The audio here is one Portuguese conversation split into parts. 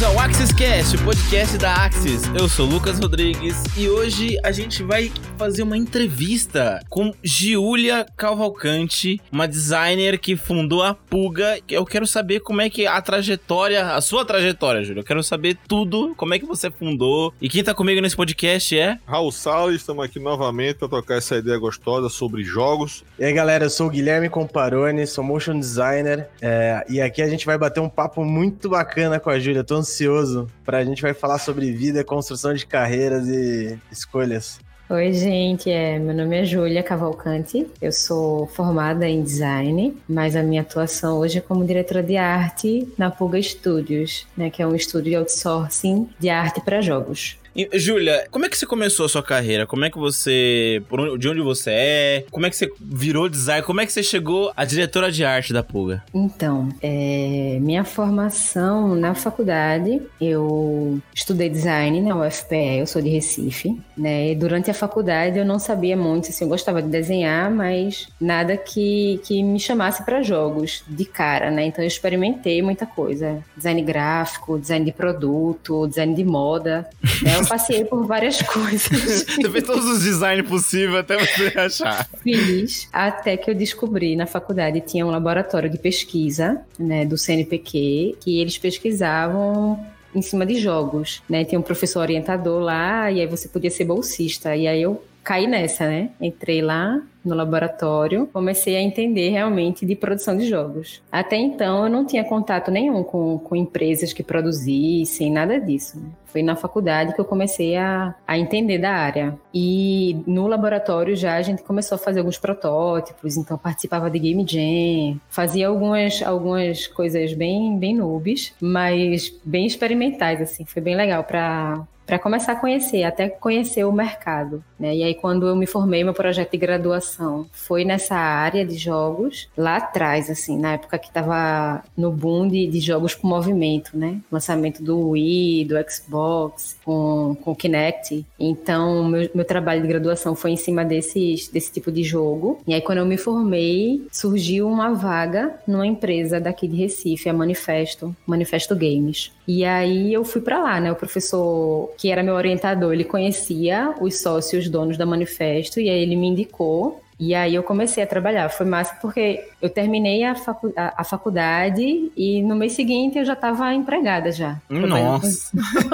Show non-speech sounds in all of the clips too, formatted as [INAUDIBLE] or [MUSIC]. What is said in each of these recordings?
Bem-vindos ao Axis Cast, o podcast da Axis. Eu sou Lucas Rodrigues e hoje a gente vai fazer uma entrevista com Giulia Cavalcante, uma designer que fundou a Puga. Eu quero saber como é que a trajetória, a sua trajetória, Júlia. Eu quero saber tudo, como é que você fundou. E quem tá comigo nesse podcast é Raul Salles, estamos aqui novamente para trocar essa ideia gostosa sobre jogos. E aí, galera, eu sou o Guilherme Comparoni, sou motion designer, é, e aqui a gente vai bater um papo muito bacana com a Júlia. Tô ansioso pra gente vai falar sobre vida, construção de carreiras e escolhas. Oi, gente. É, meu nome é Júlia Cavalcante. Eu sou formada em design, mas a minha atuação hoje é como diretora de arte na Puga Studios, né, que é um estúdio de outsourcing de arte para jogos. Júlia, como é que você começou a sua carreira? Como é que você. Onde, de onde você é? Como é que você virou design? Como é que você chegou a diretora de arte da Puga? Então, é, minha formação na faculdade, eu estudei design na UFPE, eu sou de Recife, né? E durante a faculdade eu não sabia muito, assim, eu gostava de desenhar, mas nada que, que me chamasse para jogos de cara, né? Então eu experimentei muita coisa: design gráfico, design de produto, design de moda, né? Passei por várias [LAUGHS] coisas. Você fez todos os designs possíveis até você achar. Fiz. Até que eu descobri na faculdade tinha um laboratório de pesquisa, né, do CNPq, que eles pesquisavam em cima de jogos, né? Tinha um professor orientador lá e aí você podia ser bolsista. E aí eu caí nessa, né? Entrei lá no laboratório, comecei a entender realmente de produção de jogos. Até então eu não tinha contato nenhum com, com empresas que produzissem, nada disso. Né? Foi na faculdade que eu comecei a, a entender da área. E no laboratório já a gente começou a fazer alguns protótipos, então participava de Game Jam, fazia algumas, algumas coisas bem, bem noobs, mas bem experimentais, assim. Foi bem legal para para começar a conhecer, até conhecer o mercado. Né? E aí, quando eu me formei, meu projeto de graduação foi nessa área de jogos, lá atrás, assim, na época que estava no boom de, de, jogos com movimento, né? Lançamento do Wii, do Xbox, com, com Kinect. Então, meu, meu trabalho de graduação foi em cima desses, desse tipo de jogo. E aí, quando eu me formei, surgiu uma vaga numa empresa daqui de Recife, a Manifesto, Manifesto Games. E aí eu fui para lá, né? O professor que era meu orientador, ele conhecia os sócios donos da Manifesto e aí ele me indicou e aí eu comecei a trabalhar. Foi massa porque eu terminei a, facu a, a faculdade e no mês seguinte eu já estava empregada já. Nossa!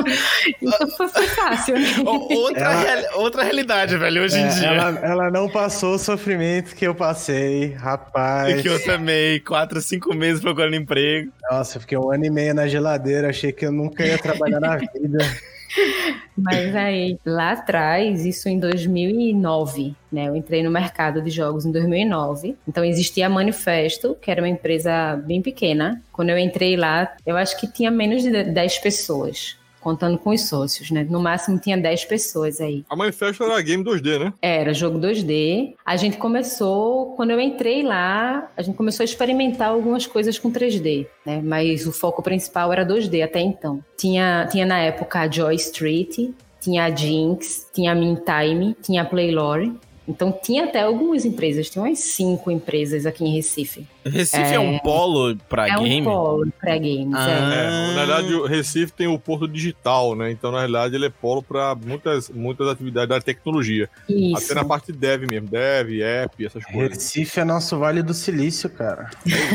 [LAUGHS] então foi, foi fácil. Né? Outra, ela, real, outra realidade, velho, hoje é, em dia. Ela, ela, não passou o sofrimento que eu passei, rapaz. E que eu também, quatro, cinco meses procurando emprego. Nossa, eu fiquei um ano e meio na geladeira, achei que eu nunca ia trabalhar na [LAUGHS] vida. Mas aí, lá atrás, isso em 2009, né? Eu entrei no mercado de jogos em 2009. Então existia a Manifesto, que era uma empresa bem pequena. Quando eu entrei lá, eu acho que tinha menos de 10 pessoas contando com os sócios, né? No máximo tinha 10 pessoas aí. A Manifesto era game 2D, né? Era, jogo 2D. A gente começou, quando eu entrei lá, a gente começou a experimentar algumas coisas com 3D, né? Mas o foco principal era 2D até então. Tinha, tinha na época a Joy Street, tinha a Jinx, tinha a Meantime, tinha a Playlore. Então tinha até algumas empresas, tinha umas cinco empresas aqui em Recife. Recife é, é um polo para é game? É um polo para games, ah. é. é. Na verdade, o Recife tem o porto digital, né? Então, na realidade, ele é polo para muitas, muitas atividades da tecnologia. Isso. Até na parte de dev mesmo, dev, app, essas coisas. Recife é nosso Vale do Silício, cara.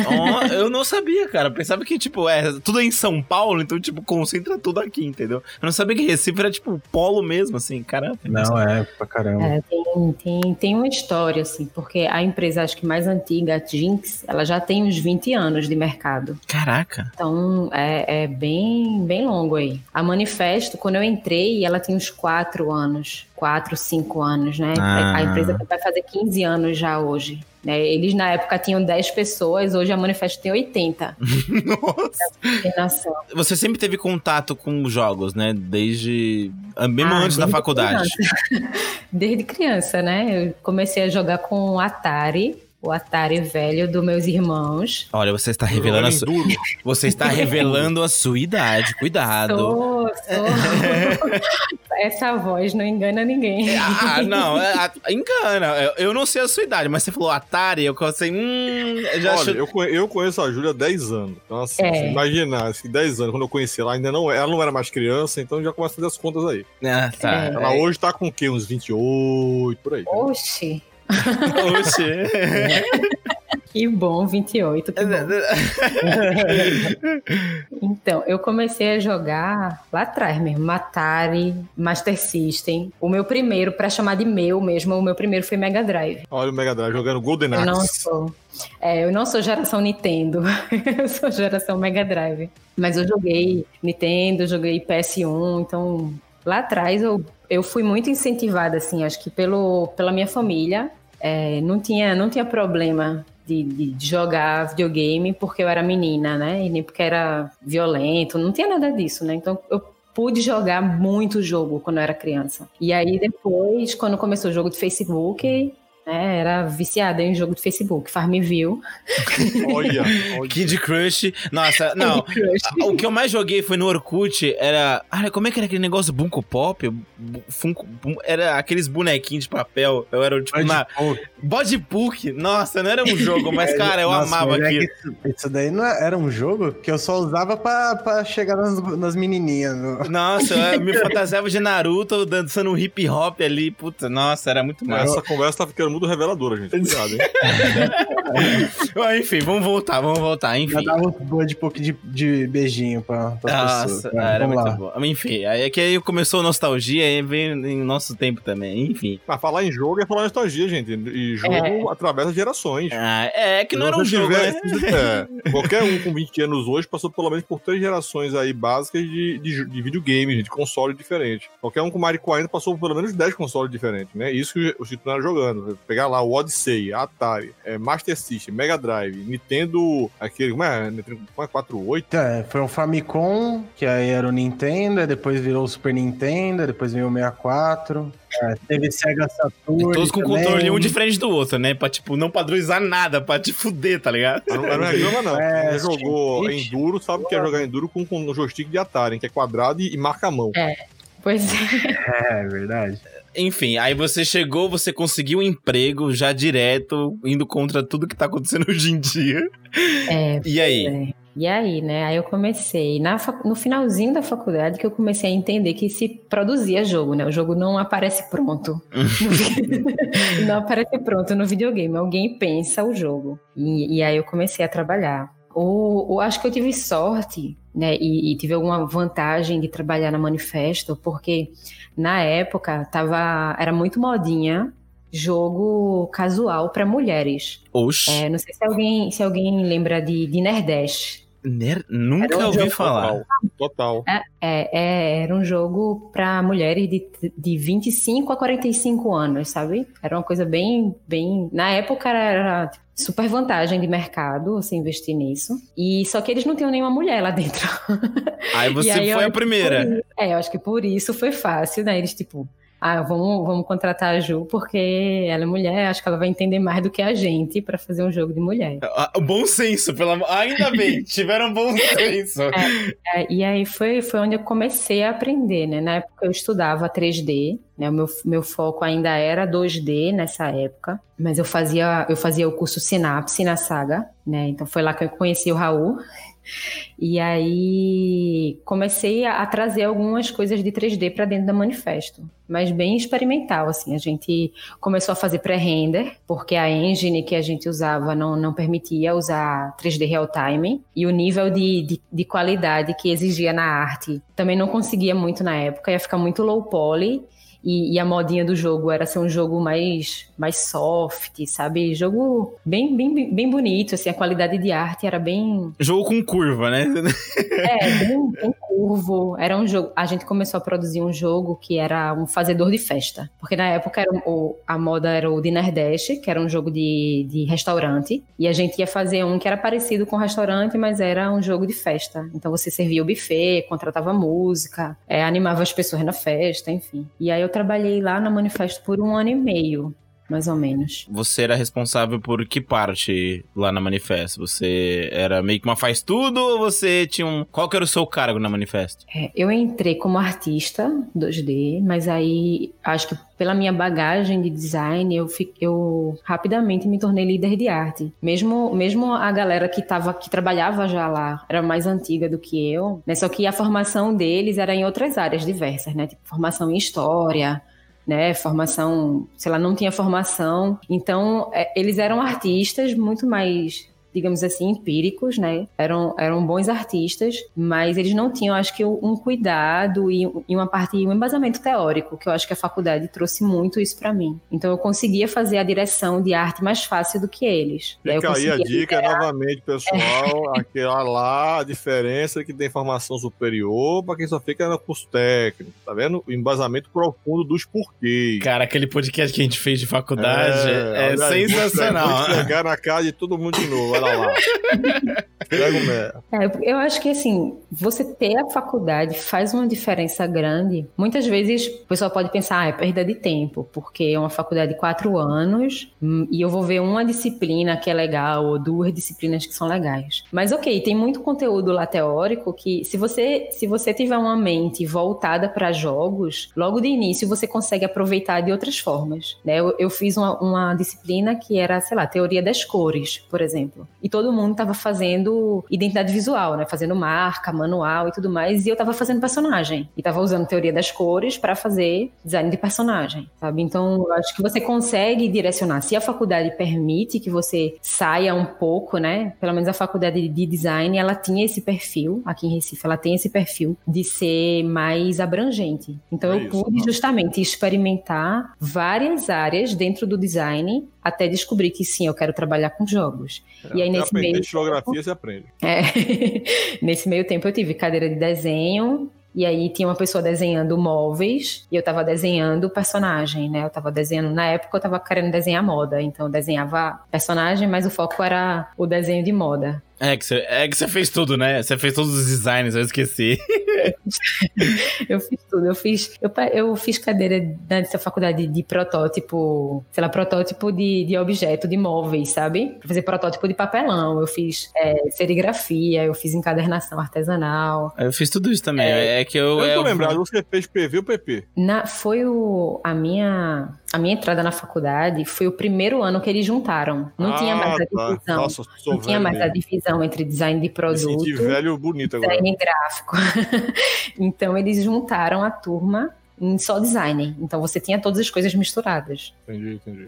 oh, eu não sabia, cara. Eu pensava que, tipo, é tudo é em São Paulo, então, tipo, concentra tudo aqui, entendeu? Eu não sabia que Recife era, tipo, polo mesmo, assim, caramba. Não, é, pra caramba. É, tem, tem, tem uma história, assim, porque a empresa, acho que mais antiga, a Jinx, ela já tem uns 20 anos de mercado. Caraca! Então é, é bem, bem longo aí. A Manifesto, quando eu entrei, ela tinha uns 4 anos. 4, 5 anos, né? Ah. A empresa vai fazer 15 anos já hoje. Né? Eles na época tinham 10 pessoas, hoje a Manifesto tem 80. [LAUGHS] Nossa! Você sempre teve contato com jogos, né? Desde. Mesmo ah, antes da faculdade. Criança. [LAUGHS] Desde criança, né? Eu comecei a jogar com Atari o Atari velho dos meus irmãos. Olha, você está revelando a sua... Você está revelando a sua idade. Cuidado. Sou, sou. [LAUGHS] essa voz não engana ninguém. É, ah, não, é, engana. Eu não sei a sua idade, mas você falou Atari, eu pensei, hum. Já Olha, eu, eu conheço a Júlia há 10 anos. Então, assim, é. imagina, assim, 10 anos, quando eu conheci ela, ainda não, ela não era mais criança, então já começa a fazer as contas aí. Ah, tá. É. Ela hoje tá com o quê? Uns 28, por aí. Oxi. Oxi. [LAUGHS] Que bom, 28. Que bom. [LAUGHS] então, eu comecei a jogar lá atrás mesmo, Atari, Master System. O meu primeiro, para chamar de meu mesmo, o meu primeiro foi Mega Drive. Olha o Mega Drive jogando Golden Axe. Eu não sou. É, eu não sou geração Nintendo, [LAUGHS] eu sou geração Mega Drive. Mas eu joguei Nintendo, joguei PS1, então lá atrás eu, eu fui muito incentivada, assim, acho que pelo, pela minha família. É, não, tinha, não tinha problema de, de, jogar videogame porque eu era menina, né? E nem porque era violento, não tinha nada disso, né? Então eu pude jogar muito jogo quando eu era criança. E aí depois, quando começou o jogo de Facebook, é, era viciada em jogo de Facebook, Farmville. Olha, [LAUGHS] olha. Kid Crush. Nossa, não. Crush. O que eu mais joguei foi no Orkut, era... Ah, como é que era aquele negócio Bunko Pop? Funko, era aqueles bonequinhos de papel. Eu era tipo na... Body Book. Nossa, não era um jogo, mas cara, eu Nossa, amava é aquilo. Isso daí não é, era um jogo que eu só usava pra, pra chegar nas, nas menininhas. Nossa, eu me [LAUGHS] fantasiava de Naruto dançando um hip hop ali. Puta, nossa, era muito massa. Essa conversa tá ficando muito reveladora, gente. Cuidado, hein? [LAUGHS] Enfim, vamos voltar, vamos voltar. Enfim. Já dava um de pouco de, de beijinho pra, pra Nossa, pessoas. era vamos muito lá. bom. Enfim, aí é que aí começou a nostalgia, aí veio em nosso tempo também, enfim. Mas falar em jogo é falar em nostalgia, gente. E jogo é. atravessa gerações. Ah, é, que não era um jogo, né? [LAUGHS] é, [LAUGHS] qualquer um com 20 anos hoje passou pelo menos por três gerações aí básicas de, de, de videogame, de console diferente. Qualquer um com Mario 40 passou por pelo menos 10 consoles diferentes, né? Isso que os titulares jogando pegar lá o Odyssey, Atari, é, Master System, Mega Drive, Nintendo, aquele, como é? Nintendo 48? É, foi um Famicom, que aí era o Nintendo, depois virou o Super Nintendo, depois veio o 64. É, teve Sega Saturn. Todos com também. controle um de frente do outro, né? Pra, tipo, não padronizar nada, pra te fuder, tá ligado? Não, não reclama, não. É, jogou Enduro, sabe o que é jogar Enduro com, com o joystick de Atari, que é quadrado e, e marca a mão. É. Pois é. É, verdade. Enfim, aí você chegou, você conseguiu um emprego já direto, indo contra tudo que tá acontecendo [LAUGHS] hoje em dia. É. E aí? É. E aí, né? Aí eu comecei, na, no finalzinho da faculdade, que eu comecei a entender que se produzia jogo, né? O jogo não aparece pronto. [LAUGHS] não aparece pronto no videogame. Alguém pensa o jogo. E, e aí eu comecei a trabalhar. O, o, acho que eu tive sorte, né? E, e tive alguma vantagem de trabalhar na Manifesto, porque na época tava, era muito modinha jogo casual para mulheres. Oxi. É, não sei se alguém, se alguém lembra de, de Nerdash. Ner nunca um ouvi falar. Total. É, é, é era um jogo para mulheres de, de 25 a 45 anos, sabe? Era uma coisa bem, bem. Na época era super vantagem de mercado você investir nisso. E só que eles não tinham nenhuma mulher lá dentro. Aí [LAUGHS] você aí, foi a primeira. é, eu acho que por isso foi fácil, né? Eles, tipo, ah, vamos, vamos contratar a Ju porque ela é mulher, acho que ela vai entender mais do que a gente para fazer um jogo de mulher. Ah, bom senso, pelo amor... ainda bem, [LAUGHS] tiveram bom senso. É, é, e aí foi, foi onde eu comecei a aprender, né? Na época eu estudava 3D, né? O meu, meu foco ainda era 2D nessa época, mas eu fazia, eu fazia o curso Sinapse na Saga, né? Então foi lá que eu conheci o Raul. E aí comecei a, a trazer algumas coisas de 3D para dentro da manifesto, mas bem experimental assim. A gente começou a fazer pré-render, porque a engine que a gente usava não, não permitia usar 3D real time e o nível de, de, de qualidade que exigia na arte também não conseguia muito na época, ia ficar muito low poly e, e, a modinha do jogo era ser um jogo mais, mais soft, sabe? Jogo bem, bem, bem bonito, assim, a qualidade de arte era bem. Jogo com curva, né? é, bem, bem curvo. Era um jogo. A gente começou a produzir um jogo que era um fazedor de festa. Porque na época era o, a moda era o Dinner Dash, que era um jogo de, de restaurante. E a gente ia fazer um que era parecido com restaurante, mas era um jogo de festa. Então você servia o buffet, contratava música, é, animava as pessoas na festa, enfim. E aí eu trabalhei lá na Manifesto por um ano e meio. Mais ou menos. Você era responsável por que parte lá na Manifesto? Você era meio que uma faz tudo ou você tinha um. Qual que era o seu cargo na Manifesto? É, eu entrei como artista 2D, mas aí acho que pela minha bagagem de design, eu, eu rapidamente me tornei líder de arte. Mesmo, mesmo a galera que, tava, que trabalhava já lá era mais antiga do que eu, né? Só que a formação deles era em outras áreas diversas, né? Tipo, formação em história, né, formação, sei lá, não tinha formação. Então, é, eles eram artistas muito mais digamos assim, empíricos, né? Eram, eram bons artistas, mas eles não tinham, acho que, um cuidado e, e uma parte, um embasamento teórico, que eu acho que a faculdade trouxe muito isso para mim. Então eu conseguia fazer a direção de arte mais fácil do que eles. Fica aí a dica liderar. novamente, pessoal, [LAUGHS] é. aquela lá, a diferença que tem formação superior para quem só fica no curso técnico, tá vendo? O embasamento profundo dos porquês. Cara, aquele podcast que a gente fez de faculdade é, é sensacional. Vou chegar na casa de todo mundo de novo lá. [LAUGHS] é, eu acho que assim, você ter a faculdade faz uma diferença grande. Muitas vezes o pessoal pode pensar, ah, é perda de tempo, porque é uma faculdade de quatro anos hum, e eu vou ver uma disciplina que é legal ou duas disciplinas que são legais. Mas ok, tem muito conteúdo lá teórico que se você se você tiver uma mente voltada para jogos, logo de início você consegue aproveitar de outras formas. Né? Eu, eu fiz uma, uma disciplina que era, sei lá, teoria das cores, por exemplo e todo mundo estava fazendo identidade visual, né? Fazendo marca, manual e tudo mais. E eu estava fazendo personagem. E estava usando teoria das cores para fazer design de personagem, sabe? Então, eu acho que você consegue direcionar. Se a faculdade permite que você saia um pouco, né? Pelo menos a faculdade de design, ela tinha esse perfil, aqui em Recife, ela tem esse perfil de ser mais abrangente. Então, é eu pude isso, justamente experimentar várias áreas dentro do design até descobrir que sim, eu quero trabalhar com jogos. É, e aí nesse meio tempo, você aprende. É, [LAUGHS] nesse meio tempo eu tive cadeira de desenho e aí tinha uma pessoa desenhando móveis e eu tava desenhando personagem, né? Eu tava desenhando, na época eu tava querendo desenhar moda, então eu desenhava personagem, mas o foco era o desenho de moda. É que, você, é que você fez tudo, né? Você fez todos os designs, eu esqueci. [LAUGHS] eu fiz tudo. Eu fiz, eu, eu fiz cadeira nessa faculdade de protótipo, sei lá, protótipo de, de objeto, de móveis, sabe? Pra fazer protótipo de papelão. Eu fiz é, serigrafia, eu fiz encadernação artesanal. Eu fiz tudo isso também. É, é que eu. Eu é, tô lembrado, você fez PV ou PP? Na, foi o, a minha a minha entrada na faculdade foi o primeiro ano que eles juntaram. Não ah, tinha mais a tá. divisão. Nossa, não tinha mais mesmo. a divisão entre design de produto e velho bonito agora. design gráfico. [LAUGHS] então eles juntaram a turma em só design. Então você tinha todas as coisas misturadas. Entendi, entendi.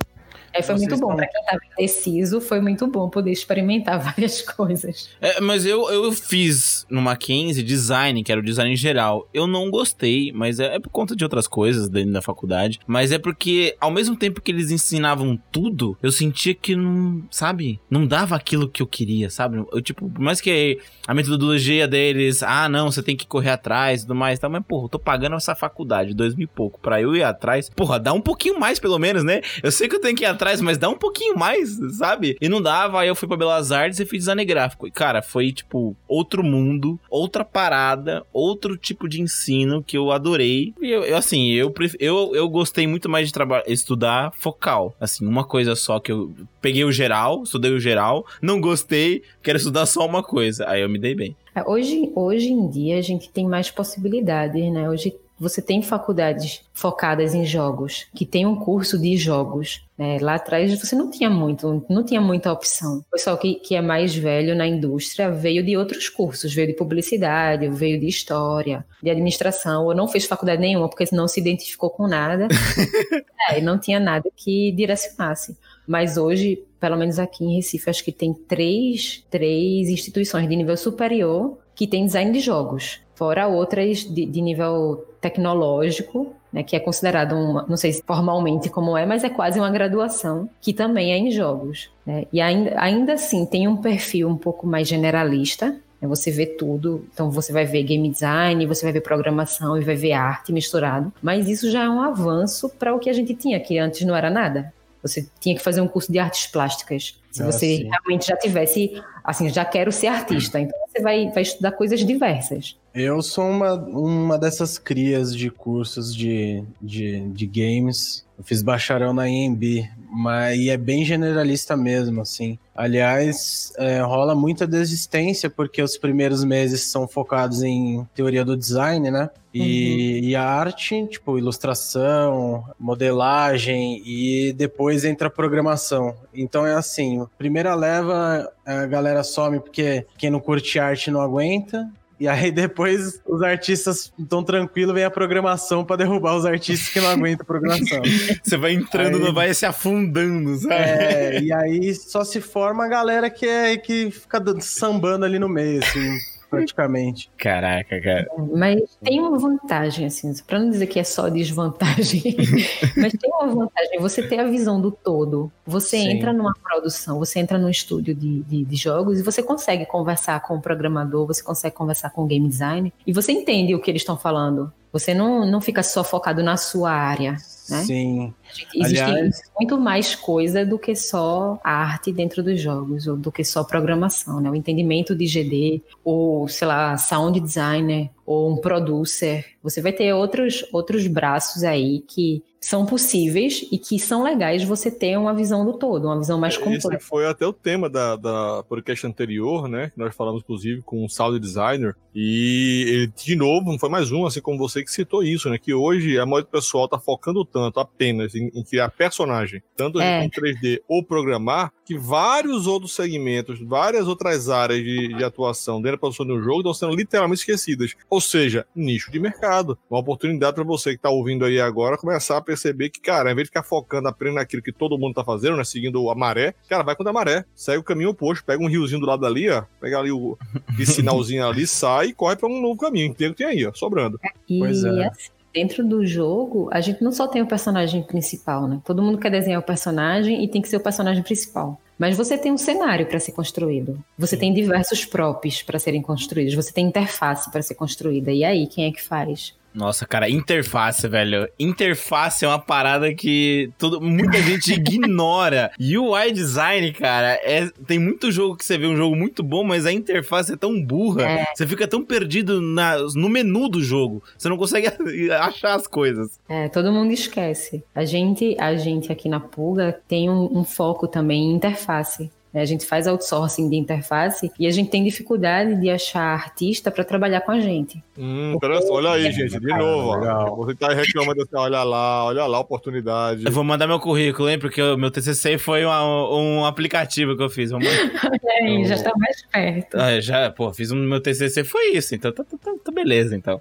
Aí foi muito bom. Para quem estava indeciso, foi muito bom poder experimentar [LAUGHS] várias coisas. É, mas eu, eu fiz no Mackenzie design, que era o design geral. Eu não gostei, mas é, é, por conta de outras coisas dentro da faculdade. Mas é porque, ao mesmo tempo que eles ensinavam tudo, eu sentia que não, sabe? Não dava aquilo que eu queria, sabe? Eu, tipo, por mais que a metodologia deles, ah, não, você tem que correr atrás e tudo mais, tá? Mas, porra, eu tô pagando essa faculdade, dois mil e pouco, pra eu ir atrás. Porra, dá um pouquinho mais, pelo menos, né? Eu sei que eu tenho que ir atrás atrás, mas dá um pouquinho mais, sabe? E não dava, aí eu fui pra Belas Artes e fiz design gráfico. E, cara, foi, tipo, outro mundo, outra parada, outro tipo de ensino que eu adorei. E eu, eu assim, eu, eu, eu gostei muito mais de trabalhar, estudar focal. Assim, uma coisa só que eu peguei o geral, estudei o geral, não gostei, quero estudar só uma coisa. Aí eu me dei bem. É, hoje, hoje em dia a gente tem mais possibilidades, né? Hoje você tem faculdades focadas em jogos, que tem um curso de jogos. Né? Lá atrás você não tinha muito, não tinha muita opção. O pessoal que, que é mais velho na indústria veio de outros cursos, veio de publicidade, veio de história, de administração, ou não fez faculdade nenhuma porque não se identificou com nada. [LAUGHS] é, não tinha nada que direcionasse. Mas hoje, pelo menos aqui em Recife, acho que tem três, três instituições de nível superior que tem design de jogos fora outras de, de nível tecnológico, né, que é considerado, uma, não sei formalmente como é, mas é quase uma graduação, que também é em jogos. Né? E ainda, ainda assim tem um perfil um pouco mais generalista, né? você vê tudo, então você vai ver game design, você vai ver programação e vai ver arte misturado, mas isso já é um avanço para o que a gente tinha, que antes não era nada. Você tinha que fazer um curso de artes plásticas. Se ah, você sim. realmente já tivesse, assim, já quero ser artista, então você vai, vai estudar coisas diversas. Eu sou uma, uma dessas crias de cursos de, de, de games Eu fiz bacharel na IMB, mas e é bem generalista mesmo, assim. Aliás, é, rola muita desistência porque os primeiros meses são focados em teoria do design, né? E, uhum. e, a arte, tipo, ilustração, modelagem e depois entra a programação. Então é assim, primeira leva, a galera some porque quem não curte arte não aguenta. E aí depois os artistas estão tranquilos, vem a programação para derrubar os artistas que não aguentam a programação. [LAUGHS] Você vai entrando, aí, não vai se afundando, sabe? É, e aí só se forma a galera que, é, que fica sambando ali no meio, assim praticamente. Caraca, cara. Mas tem uma vantagem, assim, para não dizer que é só desvantagem, [LAUGHS] mas tem uma vantagem, você ter a visão do todo. Você Sim. entra numa produção, você entra num estúdio de, de, de, jogos e você consegue conversar com o programador, você consegue conversar com o game designer e você entende o que eles estão falando. Você não, não fica só focado na sua área. Né? Sim. Existe Aliás... muito mais coisa do que só arte dentro dos jogos, ou do que só programação, né? O entendimento de GD, ou, sei lá, sound designer, ou um producer. Você vai ter outros, outros braços aí que são possíveis e que são legais você ter uma visão do todo, uma visão mais completa. Esse foi até o tema da, da podcast anterior, né? Que nós falamos, inclusive, com um sound designer. E ele, de novo, foi mais um, assim como você que citou isso, né? Que hoje a maioria do pessoal tá focando tanto apenas em, em criar personagem, tanto é. em 3D ou programar, que vários outros segmentos, várias outras áreas de, de atuação dentro da produção do jogo estão sendo literalmente esquecidas. Ou seja, nicho de mercado. Uma oportunidade para você que está ouvindo aí agora começar a perceber que, cara, ao invés de ficar focando apenas naquilo que todo mundo está fazendo, né? Seguindo a maré, cara, vai com a maré. Segue o caminho oposto, pega um riozinho do lado dali, ó. Pega ali o [LAUGHS] sinalzinho ali, sai e corre para um novo caminho. Inteiro tem aí, ó, sobrando. E pois é. Assim, dentro do jogo, a gente não só tem o personagem principal, né? Todo mundo quer desenhar o personagem e tem que ser o personagem principal. Mas você tem um cenário para ser construído. Você Sim. tem diversos props para serem construídos. Você tem interface para ser construída. E aí, quem é que faz? Nossa, cara, interface, velho. Interface é uma parada que todo, muita gente [LAUGHS] ignora. UI design, cara, é, tem muito jogo que você vê um jogo muito bom, mas a interface é tão burra. É. Você fica tão perdido na, no menu do jogo. Você não consegue [LAUGHS] achar as coisas. É, todo mundo esquece. A gente, a gente aqui na Pulga tem um, um foco também em interface. Né? A gente faz outsourcing de interface e a gente tem dificuldade de achar artista para trabalhar com a gente. Hum, olha aí, gente, de novo. Legal. Você tá reclamando assim, olha lá, olha lá a oportunidade. Eu vou mandar meu currículo, hein, porque o meu TCC foi uma, um aplicativo que eu fiz. Vamos... [LAUGHS] olha aí, já tá mais perto. Ah, já, pô, fiz um meu TCC foi isso, então tá, tá, tá, tá beleza, então.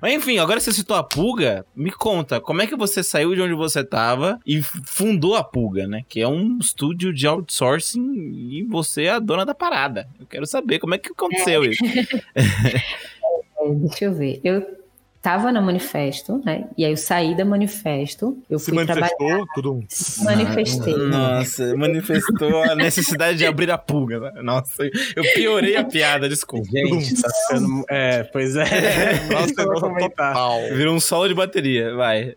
Mas enfim, agora você citou a Pulga, me conta, como é que você saiu de onde você estava e fundou a Pulga, né? Que é um estúdio de outsourcing e você é a dona da parada. Eu quero saber como é que aconteceu é. isso. [LAUGHS] É, deixa eu ver. Eu estava no manifesto, né? E aí eu saí da manifesto, eu Se fui manifestou, trabalhar. Tudo... Manifestei. Nossa, manifestou a necessidade de abrir a pulga. Né? Nossa, eu piorei a piada, desculpa. Gente, tá ficando... É, pois é. Nossa, eu vou comentar. Virou um solo de bateria, vai.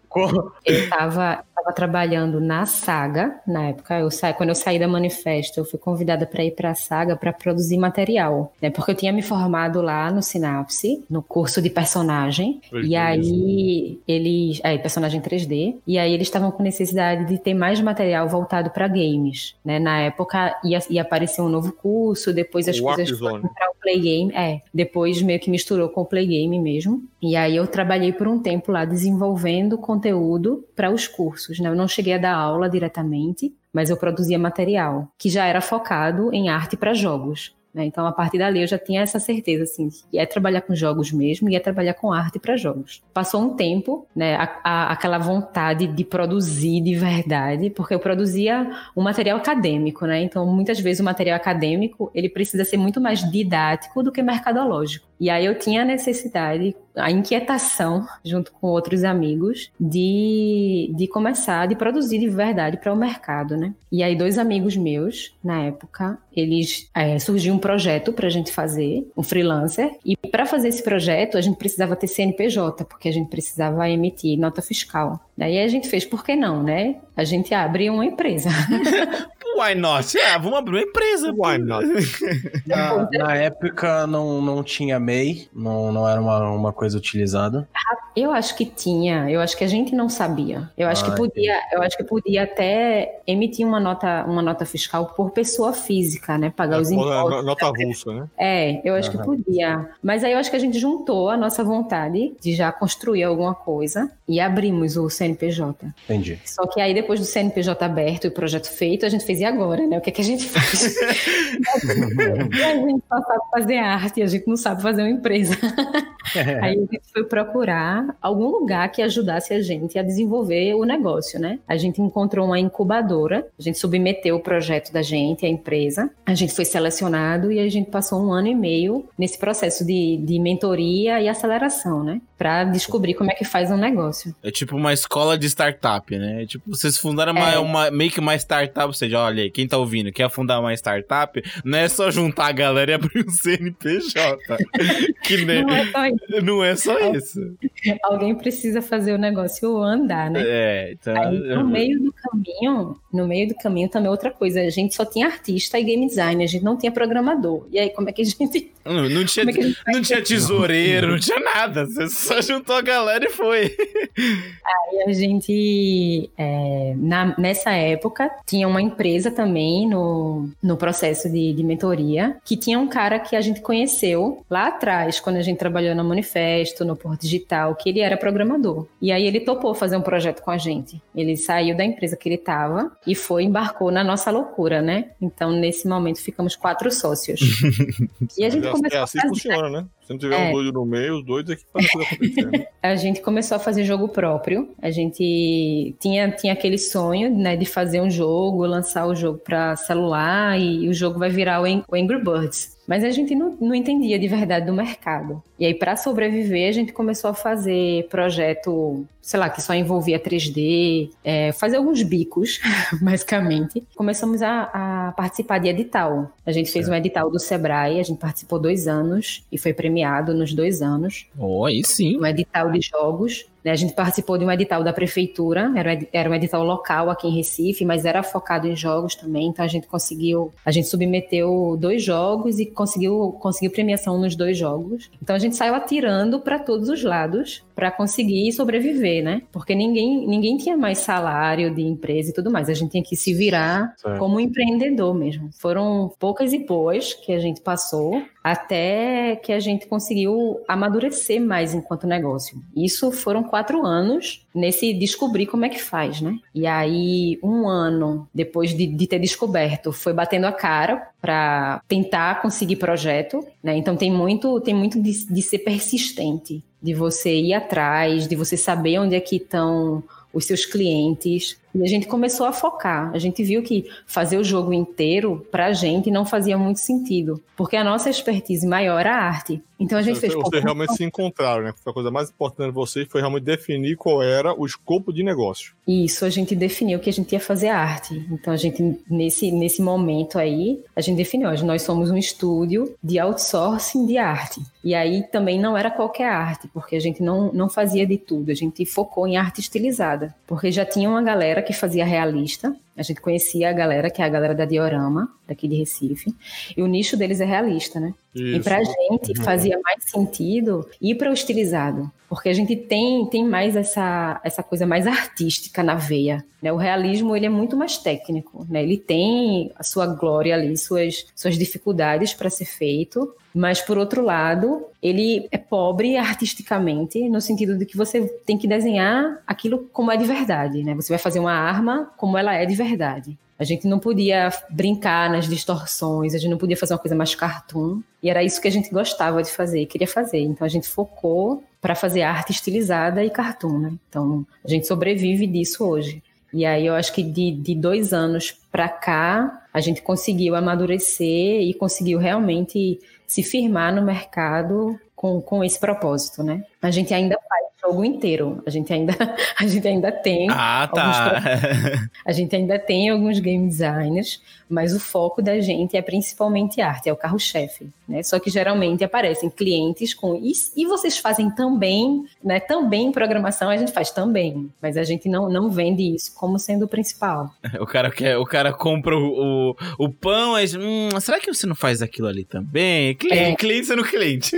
Eu tava, estava trabalhando na Saga, na época, eu sa... quando eu saí da Manifesto, eu fui convidada para ir para a Saga para produzir material, né? Porque eu tinha me formado lá no Sinapse, no curso de personagem, E aí eles, aí personagem 3D, e aí eles estavam com necessidade de ter mais material voltado para games, né? Na época ia, ia aparecer um novo curso, depois as coisas foram para o play game, é, depois meio que misturou com o play game mesmo. E aí eu trabalhei por um tempo lá desenvolvendo conteúdo para os cursos. Né? Eu não cheguei a dar aula diretamente, mas eu produzia material que já era focado em arte para jogos. Né? Então, a partir dali, eu já tinha essa certeza, assim, que é trabalhar com jogos mesmo e é trabalhar com arte para jogos. Passou um tempo, né, a, a, aquela vontade de produzir de verdade, porque eu produzia um material acadêmico, né? Então, muitas vezes o material acadêmico, ele precisa ser muito mais didático do que mercadológico. E aí eu tinha a necessidade, a inquietação, junto com outros amigos, de, de começar, de produzir de verdade para o mercado, né? E aí dois amigos meus, na época, eles é, surgiu um projeto para a gente fazer, um freelancer, e para fazer esse projeto a gente precisava ter CNPJ, porque a gente precisava emitir nota fiscal. Daí a gente fez, por que não, né? A gente abre uma empresa. [LAUGHS] Why not? Ah, vamos abrir uma empresa. Why not? Na, na época não, não tinha MEI, não, não era uma, uma coisa utilizada. Eu acho que tinha, eu acho que a gente não sabia. Eu acho Ah, que podia, eu acho que podia até emitir uma nota, uma nota fiscal por pessoa física, né? Pagar os impostos. É, Nota avulsa, né? É, eu acho que podia. Mas aí eu acho que a gente juntou a nossa vontade de já construir alguma coisa e abrimos o CNPJ. Entendi. Só que aí depois do CNPJ aberto e o projeto feito, a gente fez e agora, né? O que é que a gente faz? E a gente só sabe fazer arte, a gente não sabe fazer uma empresa. Aí a gente foi procurar algum lugar que ajudasse a gente a desenvolver o negócio, né? A gente encontrou uma incubadora, a gente submeteu o projeto da gente, a empresa, a gente foi selecionado e a gente passou um ano e meio nesse processo de, de mentoria e aceleração, né? Pra descobrir como é que faz um negócio. É tipo uma escola de startup, né? É Tipo, vocês fundaram uma, É. uma- meio que uma startup. Ou seja, olha aí, quem tá ouvindo, quer fundar uma startup, não é só juntar a galera e abrir um CNPJ. [LAUGHS] que nem, Não é só isso. não é só isso. Alguém precisa fazer o negócio andar, né? É, então. Aí, no meio do caminho, no meio do caminho também outra coisa, a gente só tinha artista e game designer, a gente não tinha programador. E aí, como é que a gente. Não, não tinha, é gente não tinha tesoureiro, não tinha nada. Você só juntou a galera e foi. E a gente, é, na- nessa época, tinha uma empresa também no, no processo de, de mentoria, que tinha um cara que a gente conheceu lá atrás, quando a gente trabalhou no Manifesto, no Porto Digital, que ele era programador. E aí ele topou fazer um projeto com a gente. Ele saiu da empresa que ele estava e foi, embarcou na nossa loucura, né? Então, nesse momento, ficamos quatro sócios. [LAUGHS] e a gente É, começou é a assim que fazer funciona, né? Se não tiver É. um doido no meio, os doidos é que fazem a coisa acontecer. né? [LAUGHS] a gente começou a fazer jogo próprio. A gente tinha, tinha aquele sonho, né, de fazer um jogo, lançar o jogo para celular e, o jogo vai virar o Angry Birds. Mas a gente não, não entendia de verdade do mercado. E aí, para sobreviver, a gente começou a fazer projeto, sei lá, que só envolvia 3D, é, fazer alguns bicos, [LAUGHS] basicamente. Começamos a, a participar de edital. A gente fez um edital do Sebrae, a gente participou dois anos e foi premiado nos dois anos Oh, aí sim. um edital de jogos. Né? A gente participou de um edital da prefeitura, era, um era um edital local aqui em Recife, mas era focado em jogos também. Então a gente conseguiu, a gente submeteu dois jogos e conseguiu, conseguiu premiação nos dois jogos. Então a gente saiu atirando para todos os lados para conseguir sobreviver, né? Porque ninguém, ninguém tinha mais salário de empresa e tudo mais. A gente tinha que se virar Certo. como um empreendedor mesmo. Foram poucas e boas que a gente passou até que a gente conseguiu amadurecer mais enquanto negócio. Isso foram quatro anos nesse descobrir como é que faz, né? E aí, um ano depois de, de ter descoberto, foi batendo a cara para tentar conseguir projeto, né? Então tem muito, tem muito de, de ser persistente, de você ir atrás, de você saber onde é que estão os seus clientes. E a gente começou a focar. A gente viu que fazer o jogo inteiro, pra gente, não fazia muito sentido. Porque a nossa expertise maior era a arte. Então a gente Vocês fez. vocês realmente se encontraram, né? Foi a coisa mais importante de vocês foi realmente definir qual era o escopo de negócio. Isso, a gente definiu que a gente ia fazer arte. Então, a gente, nesse, nesse momento aí, a gente definiu, nós somos um estúdio de outsourcing de arte. E aí também não era qualquer arte, porque a gente não, não fazia de tudo, a gente focou em arte estilizada. Porque já tinha uma galera que fazia realista, a gente conhecia a galera, que é a galera da Diorama, daqui de Recife, e o nicho deles é realista, né? E Isso. pra gente fazia mais sentido ir para o estilizado, porque a gente tem, tem mais essa, essa coisa mais artística na veia. Né? O realismo ele é muito mais técnico, né? ele tem a sua glória ali, suas, suas dificuldades para ser feito, mas por outro lado, ele é pobre artisticamente, no sentido de que você tem que desenhar aquilo como é de verdade. Né? Você vai fazer uma arma como ela é de verdade. A gente não podia brincar nas distorções, a gente não podia fazer uma coisa mais cartoon. E era isso que a gente gostava de fazer, queria fazer. Então a gente focou para fazer arte estilizada e cartoon, né? Então a gente sobrevive disso hoje. E aí eu acho que de, de dois anos para cá a gente conseguiu amadurecer e conseguiu realmente se firmar no mercado com, com esse propósito, né? A gente ainda faz jogo inteiro. A gente ainda, [LAUGHS] a gente ainda tem. Ah, tá. [LAUGHS] A gente ainda tem alguns game designers, mas o foco da gente é principalmente arte, é o carro-chefe, né? Só que geralmente aparecem clientes com e, e vocês fazem também, né? Também programação a gente faz também, mas a gente não, não vende isso como sendo o principal. O cara quer, o cara compra o, o, o pão, mas hum, será que você não faz aquilo ali também? Cliente, é. cliente sendo cliente.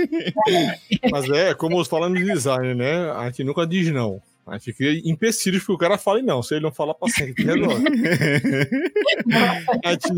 [LAUGHS] Mas é, como falando de design, né? A gente nunca diz não. Aí fica empecilhos porque o cara fala e não. Se ele não falar, paciente, resolve. Aí te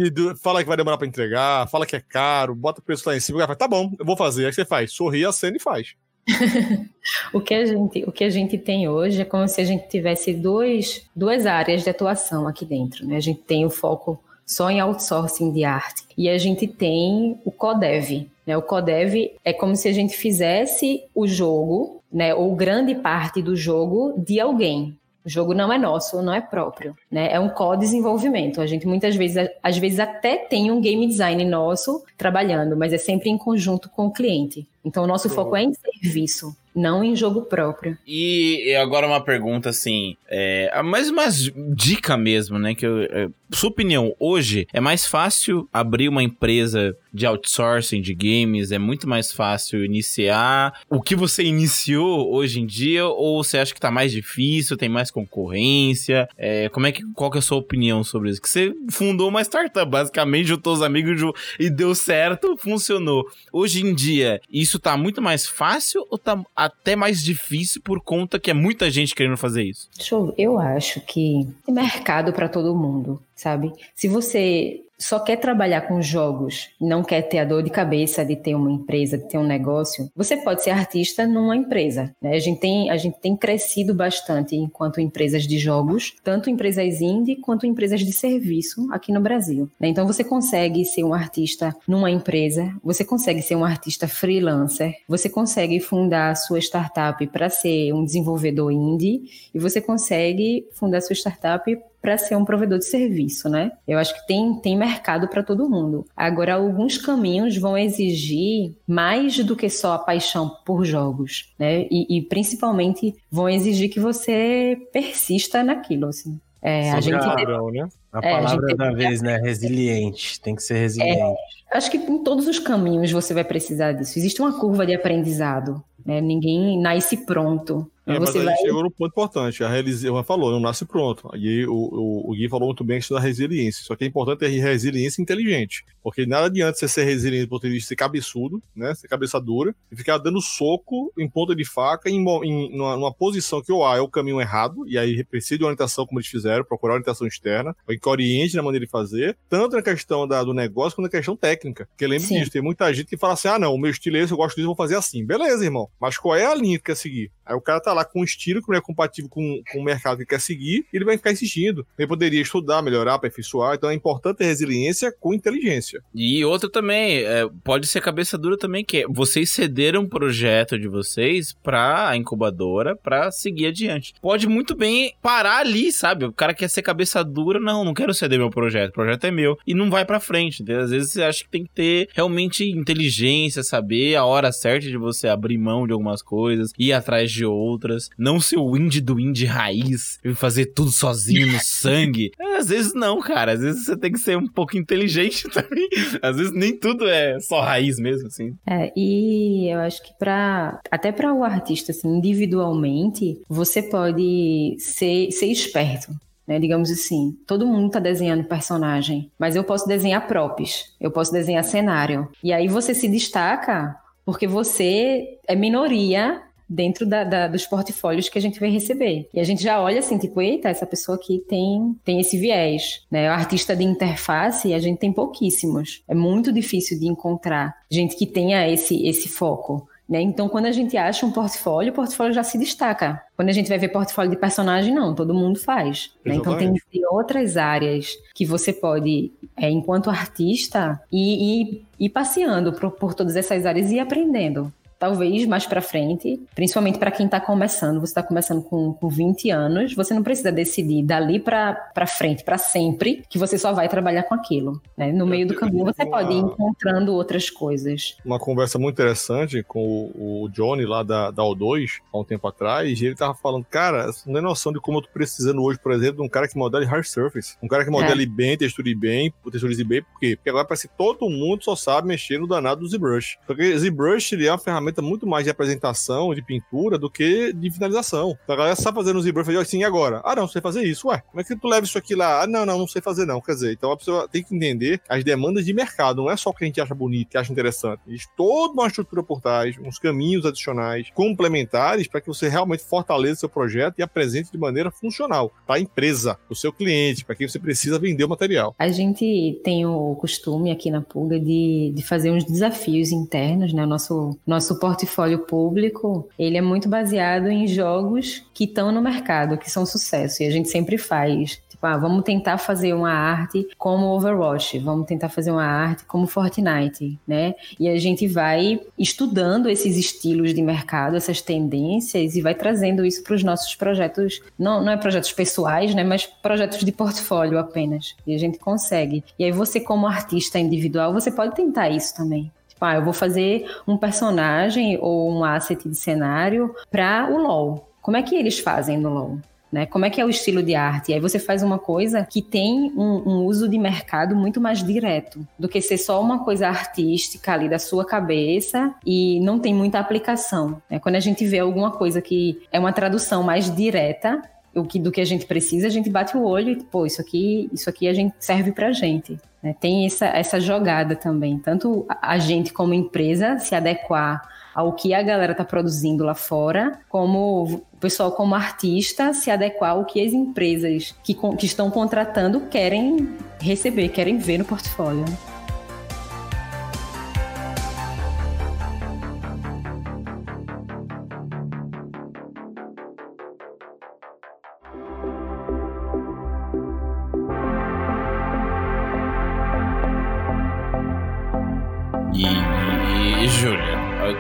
fala que vai demorar pra entregar, fala que é caro, bota o preço lá em cima, o cara fala, tá bom, eu vou fazer. Aí você faz, sorri, acena e faz. [LAUGHS] o, que a gente, o que a gente tem hoje é como se a gente tivesse dois, duas áreas de atuação aqui dentro. Né? A gente tem o foco só em outsourcing de arte e a gente tem o CODEV. Né? O CODEV é como se a gente fizesse o jogo né, ou grande parte do jogo de alguém. O jogo não é nosso, não é próprio, né? É um co-desenvolvimento. A gente muitas vezes, às vezes até tem um game design nosso trabalhando, mas é sempre em conjunto com o cliente. Então o nosso foco é em serviço não em jogo próprio. E agora uma pergunta assim, é, mais uma dica mesmo, né? Que eu, é, sua opinião, hoje é mais fácil abrir uma empresa de outsourcing de games? É muito mais fácil iniciar o que você iniciou hoje em dia? Ou você acha que tá mais difícil, tem mais concorrência? É, como é que, qual que é a sua opinião sobre isso? Que você fundou uma startup, basicamente, juntou os amigos e deu certo, funcionou. Hoje em dia, isso tá muito mais fácil ou tá até mais difícil por conta que é muita gente querendo fazer isso? Eu acho que tem mercado para todo mundo, sabe? Se você só quer trabalhar com jogos, não quer ter a dor de cabeça de ter uma empresa, de ter um negócio, você pode ser artista numa empresa. Né? A, gente tem, a gente tem crescido bastante enquanto empresas de jogos, tanto empresas indie quanto empresas de serviço aqui no Brasil. Né? Então você consegue ser um artista numa empresa, você consegue ser um artista freelancer, você consegue fundar a sua startup para ser um desenvolvedor indie e você consegue fundar sua startup para ser um provedor de serviço, né? Eu acho que tem, tem mercado para todo mundo. Agora, alguns caminhos vão exigir mais do que só a paixão por jogos, né? E, e principalmente vão exigir que você persista naquilo, assim. É, a gente né? A é, palavra a da vez, né? Resiliente. Tem que ser resiliente. É, acho que em todos os caminhos você vai precisar disso. Existe uma curva de aprendizado. Né? Ninguém nasce pronto. É, mas a gente chegou num ponto importante. A resiliência falou, não nasce pronto. E o, o, o Gui falou muito bem da resiliência. Só que é importante ter resiliência inteligente. Porque nada adianta você ser resiliente por ter ser cabeçudo, né? Ser cabeça dura, e ficar dando soco em ponta de faca em, em numa, numa, posição que ou A é o caminho errado, e aí precisa de orientação, como eles fizeram, procurar orientação externa, ou que oriente na maneira de fazer, tanto na questão da, do negócio quanto na questão técnica. Porque lembre disso, tem muita gente que fala assim: ah, não, o meu estilo é esse, eu gosto disso, vou fazer assim. Beleza, irmão. Mas qual é a linha que quer seguir? Aí o cara tá lá com um estilo que não é compatível com, com o mercado que quer seguir, e ele vai ficar insistindo. Ele poderia estudar, melhorar, aperfeiçoar. Então é importante ter resiliência com inteligência. E outra também, é, pode ser cabeça dura também, que é vocês cederam um projeto de vocês pra incubadora pra seguir adiante. Pode muito bem parar ali, sabe? O cara quer ser cabeça dura, não, não quero ceder meu projeto, o projeto é meu. E não vai pra frente. Entendeu? Às vezes você acha que tem que ter realmente inteligência, saber a hora certa de você abrir mão de algumas coisas, ir atrás de outras. Não ser o indie do indie raiz e fazer tudo sozinho no [LAUGHS] sangue. Às vezes não, cara. Às vezes você tem que ser um pouco inteligente [LAUGHS] também. Às vezes nem tudo é só raiz mesmo, assim. É, e eu acho que para até para o artista, assim, individualmente, você pode ser, ser esperto. Né, digamos assim, todo mundo está desenhando personagem, mas eu posso desenhar props, eu posso desenhar cenário. E aí você se destaca porque você é minoria dentro da, da, dos portfólios que a gente vai receber. E a gente já olha assim, tipo, eita, essa pessoa aqui tem, tem esse viés, né? O artista de interface, a gente tem pouquíssimos. É muito difícil de encontrar gente que tenha esse, esse foco. Né? Então, quando a gente acha um portfólio, o portfólio já se destaca. Quando a gente vai ver portfólio de personagem, não, todo mundo faz. Né? Então, tem, outras áreas que você pode, é, enquanto artista, ir, ir, ir passeando por, por todas essas áreas e aprendendo. Talvez mais para frente, principalmente para quem está começando. Você está começando com, com 20 anos, você não precisa decidir dali para frente, para sempre, que você só vai trabalhar com aquilo. Né? No meio do caminho, você pode ir encontrando outras coisas. Uma conversa muito interessante com o, o Johnny lá da, da O2, há um tempo atrás, e ele tava falando, cara, você não tem noção de como eu tô precisando hoje, por exemplo, de um cara que modele hard surface. Um cara que modele é. bem, texture bem, texturize bem, por quê? Porque agora parece que todo mundo só sabe mexer no danado do ZBrush. Porque ZBrush ele é uma ferramenta ferramenta muito mais de apresentação, de pintura, do que de finalização. Então a galera sabe fazer no ZBrush, fazer assim, agora? Ah, não, sei fazer isso. Ué, como é que tu leva isso aqui lá? Ah, não, não, não sei fazer não. Quer dizer, então a pessoa tem que entender as demandas de mercado, não é só o que a gente acha bonito, que acha interessante. Existe toda uma estrutura por trás, uns caminhos adicionais, complementares, para que você realmente fortaleça seu projeto e apresente de maneira funcional para a empresa, para o seu cliente, para quem você precisa vender o material. A gente tem o costume aqui na Pulga de, de fazer uns desafios internos, né? O nosso, nosso portfólio público, ele é muito baseado em jogos que estão no mercado, que são sucesso. E a gente sempre faz Tipo, ah, vamos tentar fazer uma arte como Overwatch, vamos tentar fazer uma arte como Fortnite, né? E a gente vai estudando esses estilos de mercado, essas tendências e vai trazendo isso para os nossos projetos, não, não é projetos pessoais, né? Mas projetos de portfólio apenas. E a gente consegue. E aí você, como artista individual, você pode tentar isso também. Tipo, ah, eu vou fazer um personagem ou um asset de cenário para o LoL. Como é que eles fazem no LoL? Né? Como é que é o estilo de arte? E aí você faz uma coisa que tem um, um, uso de mercado muito mais direto do que ser só uma coisa artística ali da sua cabeça e não tem muita aplicação. Né? Quando a gente vê alguma coisa que é uma tradução mais direta, o que, do que a gente precisa, a gente bate o olho e, pô, isso aqui, isso aqui a gente serve pra gente. Né? Tem essa, essa jogada também, tanto a gente como empresa se adequar ao que a galera está produzindo lá fora, como o pessoal como artista se adequar ao que as empresas que, que estão contratando querem receber, querem ver no portfólio.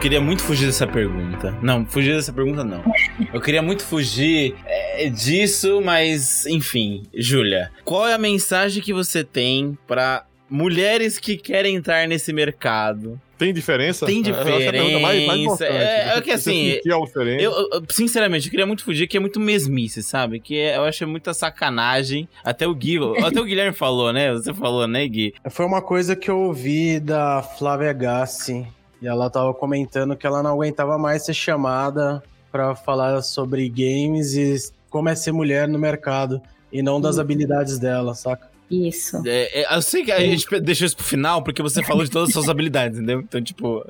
Queria muito fugir dessa pergunta. Não, fugir dessa pergunta não. Eu queria muito fugir é, disso, mas enfim, Júlia, qual é a mensagem que você tem para mulheres que querem entrar nesse mercado? Tem diferença? Tem diferença. É, mais, mais é, é que assim, eu, eu, sinceramente, eu queria muito fugir, que é muito mesmice, sabe? Que é, eu acho muita sacanagem. Até o Gui, até o Guilherme falou, né? Você falou, né, Gui? Foi uma coisa que eu ouvi da Flávia Gassi, e ela tava comentando que ela não aguentava mais ser chamada para falar sobre games e como é ser mulher no mercado e não das hum. habilidades dela, saca? Isso. É, é, eu sei que a gente deixou isso pro final, porque você falou de todas as suas habilidades, entendeu? Então, tipo,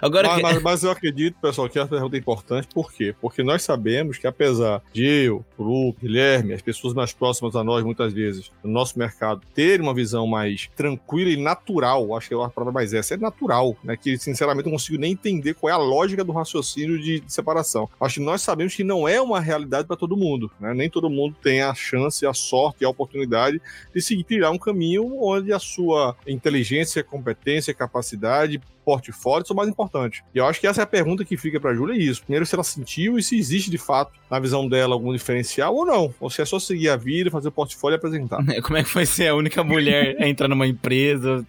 agora. Mas, mas, mas, eu acredito, pessoal, que essa pergunta é importante, por quê? Porque nós sabemos que, apesar de eu, Lu, Guilherme, as pessoas mais próximas a nós, muitas vezes, no nosso mercado, terem uma visão mais tranquila e natural, acho que é a palavra mais essa, é natural, né? Que, sinceramente, eu não consigo nem entender qual é a lógica do raciocínio de, de separação. Acho que nós sabemos que não é uma realidade para todo mundo, né? Nem todo mundo tem a chance, a sorte e a oportunidade de se conseguir trilhar um caminho onde a sua inteligência, competência, capacidade portfólio são mais importantes. E eu acho que essa é a pergunta que fica para Júlia é isso. Primeiro, se ela sentiu e se existe de fato, na visão dela, algum diferencial ou não. Ou se é só seguir a vida, fazer o portfólio e apresentar. [LAUGHS] Como é que foi ser a única mulher a entrar numa empresa?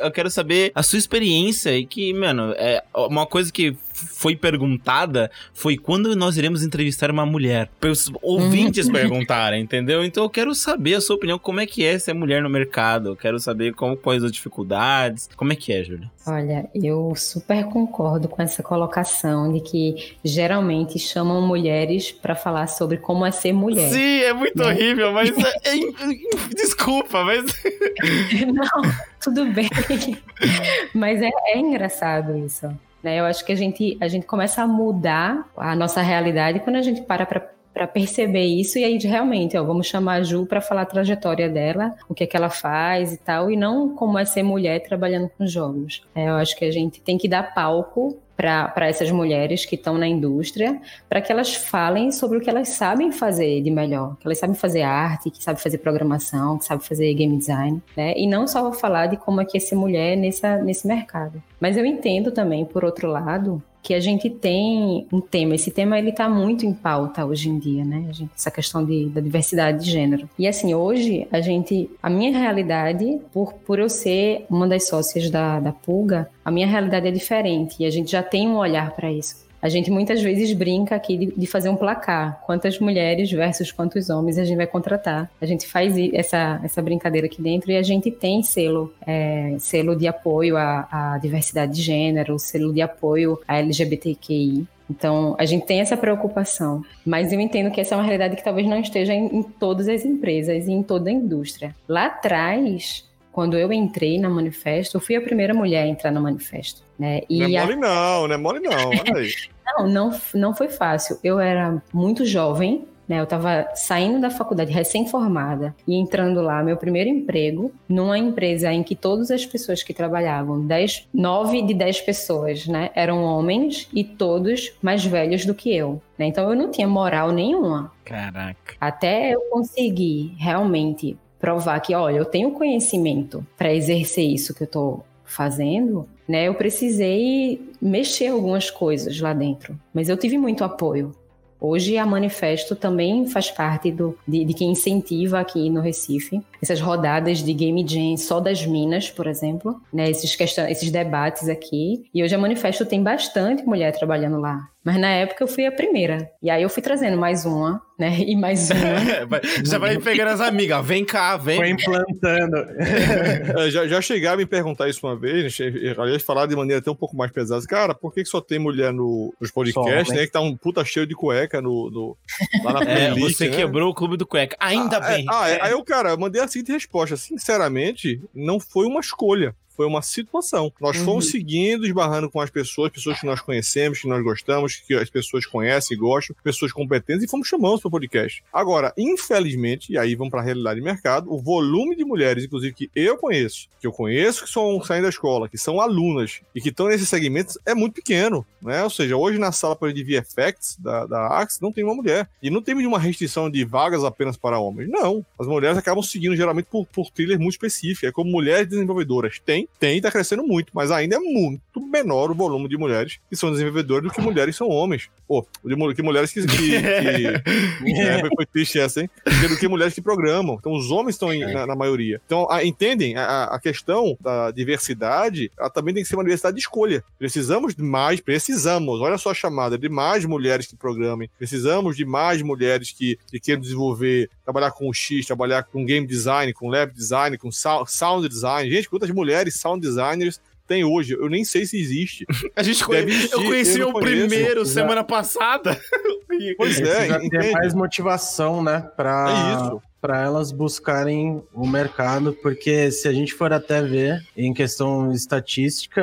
Eu quero saber a sua experiência e que, mano, é uma coisa que foi perguntada foi quando nós iremos entrevistar uma mulher. Os ouvintes uhum. perguntaram, entendeu? Então eu quero saber a sua opinião, como é que é ser mulher no mercado. Eu quero saber como, quais as dificuldades. Como é que é, Júlia? Olha, eu super concordo com essa colocação de que geralmente chamam mulheres para falar sobre como é ser mulher. Sim, é muito né? horrível, mas é, é, [LAUGHS] desculpa, mas [LAUGHS] não, tudo bem. mas é, é engraçado isso. Né? Eu acho que a gente, a gente começa a mudar a nossa realidade quando a gente para para para perceber isso e aí realmente, ó, vamos chamar a Ju para falar a trajetória dela, o que é que ela faz e tal, e não como é ser mulher trabalhando com jogos. É, eu acho que a gente tem que dar palco para essas mulheres que estão na indústria, para que elas falem sobre o que elas sabem fazer de melhor, que elas sabem fazer arte, que sabem fazer programação, que sabem fazer game design, né? E não só falar de como é que é ser mulher nessa, nesse mercado. Mas eu entendo também, por outro lado, que a gente tem um tema. Esse tema ele está muito em pauta hoje em dia, né? Essa questão de, da diversidade de gênero. E assim, hoje a gente, a minha realidade, por, por eu ser uma das sócias da, da Pulga, a minha realidade é diferente e a gente já tem um olhar para isso. A gente muitas vezes brinca aqui de, de, fazer um placar. Quantas mulheres versus quantos homens a gente vai contratar. A gente faz essa, essa brincadeira aqui dentro e a gente tem selo, é, selo de apoio à, à diversidade de gênero, selo de apoio à LGBTQI. Então, a gente tem essa preocupação, mas eu entendo que essa é uma realidade que talvez não esteja em, em todas as empresas e em toda a indústria. Lá atrás, quando eu entrei na Manifesto, eu fui a primeira mulher a entrar no Manifesto. Né? E não é mole a... não, não é mole não, olha aí. [LAUGHS] não, não, não foi fácil. Eu era muito jovem, né? Eu estava saindo da faculdade recém-formada e entrando lá, meu primeiro emprego, numa empresa em que todas as pessoas que trabalhavam, 10, 9 de 10 pessoas, né, eram homens e todos mais velhos do que eu. Né? Então eu não tinha moral nenhuma. Caraca. Até eu conseguir realmente provar que, olha, eu tenho conhecimento para exercer isso que eu estou fazendo, né? Eu precisei mexer algumas coisas lá dentro, mas eu tive muito apoio. Hoje a Manifesto também faz parte do, de, de, quem incentiva aqui no Recife essas rodadas de Game Jam só das minas, por exemplo, né? Esses, questão, esses debates aqui. E hoje a Manifesto tem bastante mulher trabalhando lá. Mas na época eu fui a primeira. E aí eu fui trazendo mais uma, né? [LAUGHS] E mais uma. [LAUGHS] já vai pegando as amigas. Vem cá, vem. Foi implantando. É, já, já chegaram a me perguntar isso uma vez. Aliás, falar de maneira até um pouco mais pesada. Cara, por que, que só tem mulher no, nos podcasts, Só, né? Que tá um puta cheio de cueca no, no lá na é, playlist, é, Você né? quebrou o clube do cueca. Ainda ah, bem. É, ah, é. Aí eu, cara, mandei a seguinte resposta. Sinceramente, não foi uma escolha foi uma situação. Nós uhum. fomos seguindo, esbarrando com as pessoas, pessoas que nós conhecemos, que nós gostamos, que as pessoas conhecem e gostam, pessoas competentes, e fomos chamando para o podcast. Agora, infelizmente, e aí vamos para a realidade do mercado, o volume de mulheres, inclusive, que eu conheço, que eu conheço que são saindo da escola, que são alunas e que estão nesses segmentos, é muito pequeno. Né? Ou seja, hoje na sala de VFX da, da Axe não tem uma mulher. E não tem uma restrição de vagas apenas para homens. Não. As mulheres acabam seguindo geralmente por, por trilhas muito específicas. É como mulheres desenvolvedoras. Tem, tem e tá crescendo muito, mas ainda é muito menor o volume de mulheres que são desenvolvedoras do que mulheres são homens. Pô, de, que mulheres que. que, que [LAUGHS] é, foi triste essa, hein? Do que mulheres que programam. Então, os homens estão na, na, maioria. Então, a, entendem? A, a, questão da diversidade, ela também tem que ser uma diversidade de escolha. Precisamos de mais, precisamos, olha só a chamada, de mais mulheres que programem. Precisamos de mais mulheres que, que queiram desenvolver, trabalhar com X, trabalhar com game design, com lab design, com sound design. Gente, quantas mulheres sound designers tem hoje. Eu nem sei se existe. [LAUGHS] A gente conhece. Eu conheci eu o conheço. primeiro semana passada. [LAUGHS] Pois é, já tem mais motivação, né? Pra... É isso para elas buscarem o mercado, porque se a gente for até ver em questão estatística,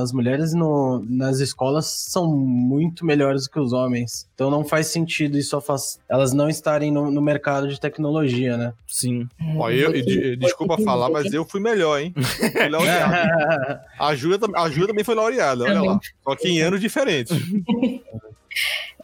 as mulheres no, nas escolas são muito melhores que os homens. Então não faz sentido isso faz, elas não estarem no, no, mercado de tecnologia, né? Sim. É, Ó, eu, eu, desculpa falar, mas eu fui melhor, hein? Fui [LAUGHS] laureado. [LAUGHS] a, Júlia, a Júlia também foi laureada, olha lá. Só que em anos diferentes. [LAUGHS]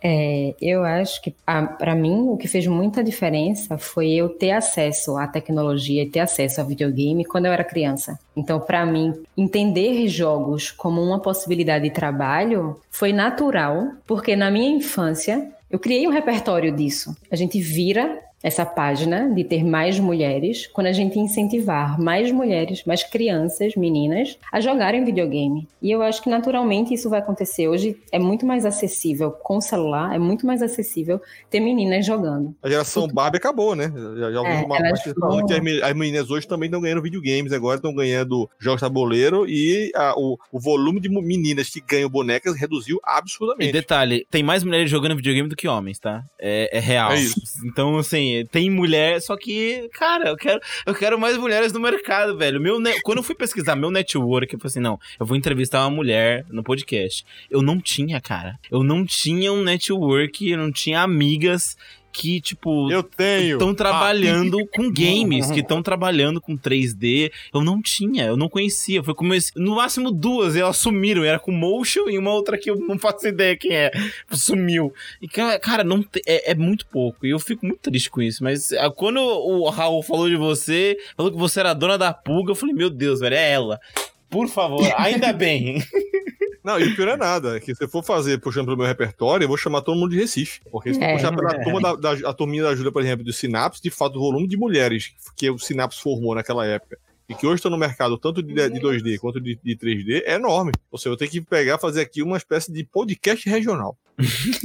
É, eu acho que, para mim, o que fez muita diferença foi eu ter acesso à tecnologia ter acesso a videogame quando eu era criança. Então, para mim, entender jogos como uma possibilidade de trabalho foi natural, porque na minha infância eu criei um repertório disso. A gente vira essa página de ter mais mulheres quando a gente incentivar mais mulheres, mais crianças, meninas, a jogarem videogame. E eu acho que naturalmente isso vai acontecer. Hoje é muito mais acessível com o celular, é muito mais acessível ter meninas jogando. A geração. Barbie acabou, né? Já, já é, uma parte falando que as, meninas hoje também estão ganhando videogames, agora estão ganhando jogos tabuleiro e a, o, o volume de meninas que ganham bonecas reduziu absurdamente. E detalhe, tem mais mulheres jogando videogame do que homens, tá? É, é real. É isso. Então, assim, tem mulher, só que, cara, eu quero, eu quero mais mulheres no mercado, velho. Meu Quando eu fui pesquisar meu network, eu falei assim: não, eu vou entrevistar uma mulher no podcast. Eu não tinha, cara. Eu não tinha um network, eu não tinha amigas que, tipo, eu tenho estão trabalhando ah. com games, [LAUGHS] que estão trabalhando com 3D. Eu não tinha, eu não conhecia. Foi como no máximo duas, e elas sumiram. Era com motion e uma outra que eu não faço ideia quem é. Sumiu. E cara, não é, é muito pouco. E eu fico muito triste com isso. Mas ah, quando o Raul falou de você, falou que você era dona da pulga, eu falei, meu Deus, velho, é ela. Por favor, ainda bem. [LAUGHS] Não, e o pior é nada. É que se eu for fazer puxando pelo meu repertório, eu vou chamar todo mundo de Recife. Porque se É. puxar pela turma da, da- a turminha da Júlia, por exemplo, do Sinapse, de fato, o volume de mulheres que o Sinapse formou naquela época. E que hoje estão no mercado tanto de, de 2D quanto de, de 3D, é enorme. Ou seja, eu tenho que pegar fazer aqui uma espécie de podcast regional.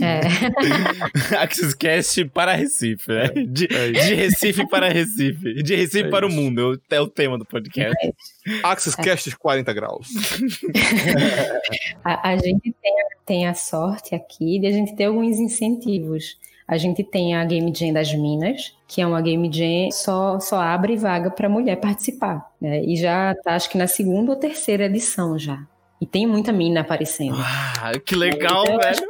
É. [LAUGHS] Accesscast para Recife, né? De, É de Recife para Recife. De Recife É para isso. o mundo. É o tema do podcast. Access Casts 40 graus. [LAUGHS] A, a gente tem, tem a sorte aqui de a gente ter alguns incentivos. A gente tem a Game Jam das Minas, que é uma Game Jam só só abre vaga para mulher participar, né? E já tá acho que na segunda ou terceira edição já. E tem muita mina aparecendo. Ah, que legal, eu velho.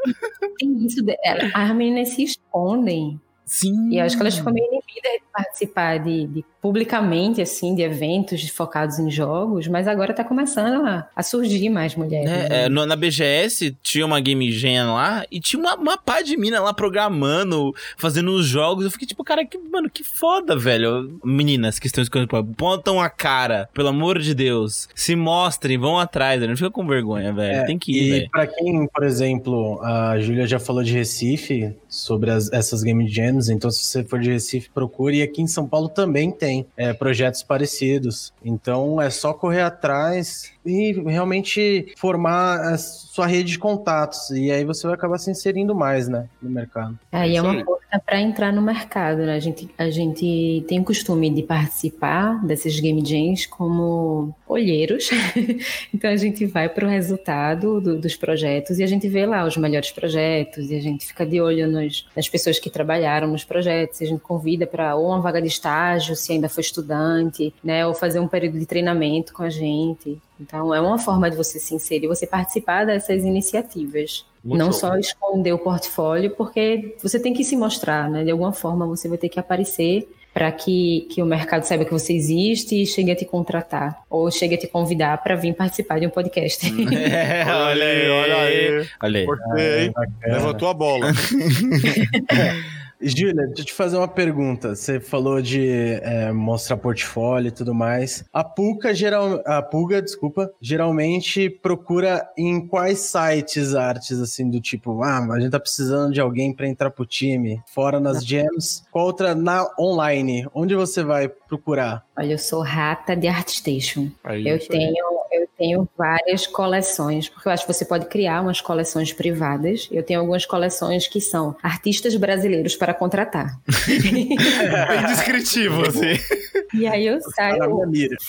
Tem isso, de- ela- as meninas se escondem Sim. e eu acho que elas ficam meio inibidas de participar de, de- publicamente, assim, de eventos focados em jogos, mas agora tá começando a, a surgir mais mulheres. É, né? é, no- na BGS tinha uma Game Jam lá e tinha uma, uma pá de mina lá programando, fazendo os jogos. Eu fiquei tipo, cara, que, mano, que foda, velho. Meninas que estão escutando, pô, botam a cara, pelo amor de Deus. Se mostrem, vão atrás, velho. Não fica com vergonha, velho. É, Tem que ir, e velho. pra quem, por exemplo, a Júlia já falou de Recife, sobre as- essas Game Jams, então se você for de Recife, procure. E aqui em São Paulo também tem é, projetos parecidos. Então é só correr atrás e realmente formar a sua rede de contatos. E aí você vai acabar se inserindo mais, né, no mercado. Aí é isso uma porta para entrar no mercado, né? A gente, a gente tem o costume de participar desses game jams como olheiros. [LAUGHS] então a gente vai para o resultado do- dos projetos e a gente vê lá os melhores projetos e a gente fica de olho nos- nas pessoas que trabalharam nos projetos. E a gente convida para ou uma vaga de estágio, se ainda for estudante, né? Ou fazer um período de treinamento com a gente. Então é uma forma de você se inserir, você participar dessas iniciativas. Muito não só esconder o portfólio, porque você tem que se mostrar, né? De alguma forma você vai ter que aparecer para que, que o mercado saiba que você existe e chegue a te contratar. Ou chegue a te convidar para vir participar de um podcast. [LAUGHS] É, olha aí, olha aí. Olha aí. Hein? Bacana. Levantou a bola. [LAUGHS] Júlia, deixa eu te fazer uma pergunta. Você falou de é, mostrar portfólio e tudo mais. A Pulga, geral, a Pulga, desculpa, geralmente procura em quais sites artes, assim, do tipo, ah, a gente tá precisando de alguém para entrar pro time, fora nas jams. Qual outra na online? Onde você vai procurar? Olha, eu sou rata de ArtStation. Aí, Eu tenho, eu tenho várias coleções, porque eu acho que você pode criar umas coleções privadas. Eu tenho algumas coleções que são artistas brasileiros para contratar. [LAUGHS] Bem descritivo, assim. [LAUGHS] E aí eu saio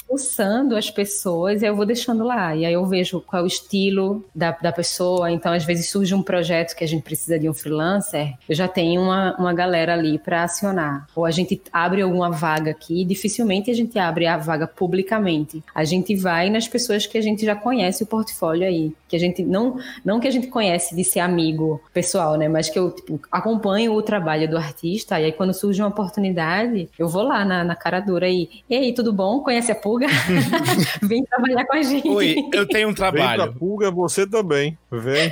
fuçando as pessoas e eu vou deixando lá. E aí eu vejo qual é o estilo da, da pessoa. Então, às vezes, surge um projeto que a gente precisa de um freelancer, eu já tenho uma, uma galera ali para acionar. Ou a gente abre alguma vaga aqui, dificilmente a gente abre a vaga publicamente. A gente vai nas pessoas que a gente já conhece o portfólio aí. Que a gente não, não que a gente conhece de ser amigo pessoal, né? Mas que eu tipo, acompanho o trabalho do artista. E aí, quando surge uma oportunidade, eu vou lá na, na cara dura aí, tudo bom? Conhece a pulga? [LAUGHS] Vem trabalhar com a gente. Oi, eu tenho um Vem pra trabalho. pulga, você também. Vem.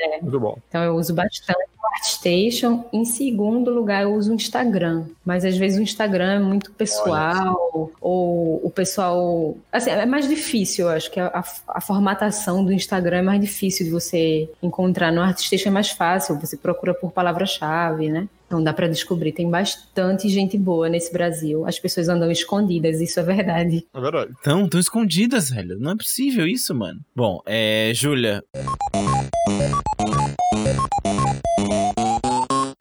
é. Muito bom. Então eu uso bastante o ArtStation. Em segundo lugar, eu uso o Instagram. Mas às vezes o Instagram é muito pessoal, ou o pessoal. Assim, é mais difícil, eu acho que a, a formatação do Instagram é mais difícil de você encontrar. No ArtStation é mais fácil, você procura por palavra-chave, né? Então dá para descobrir. Tem bastante gente boa nesse Brasil. As pessoas andam escondidas, isso é verdade. É verdade. Então, estão escondidas, velho. Não é possível isso, mano. Bom, é. Júlia.